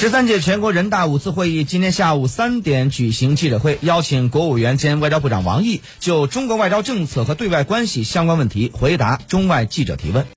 十三届全国人大五次会议今天下午三点举行记者会，邀请国务院兼外交部长王毅就中国外交政策和对外关系相关问题回答中外记者提问。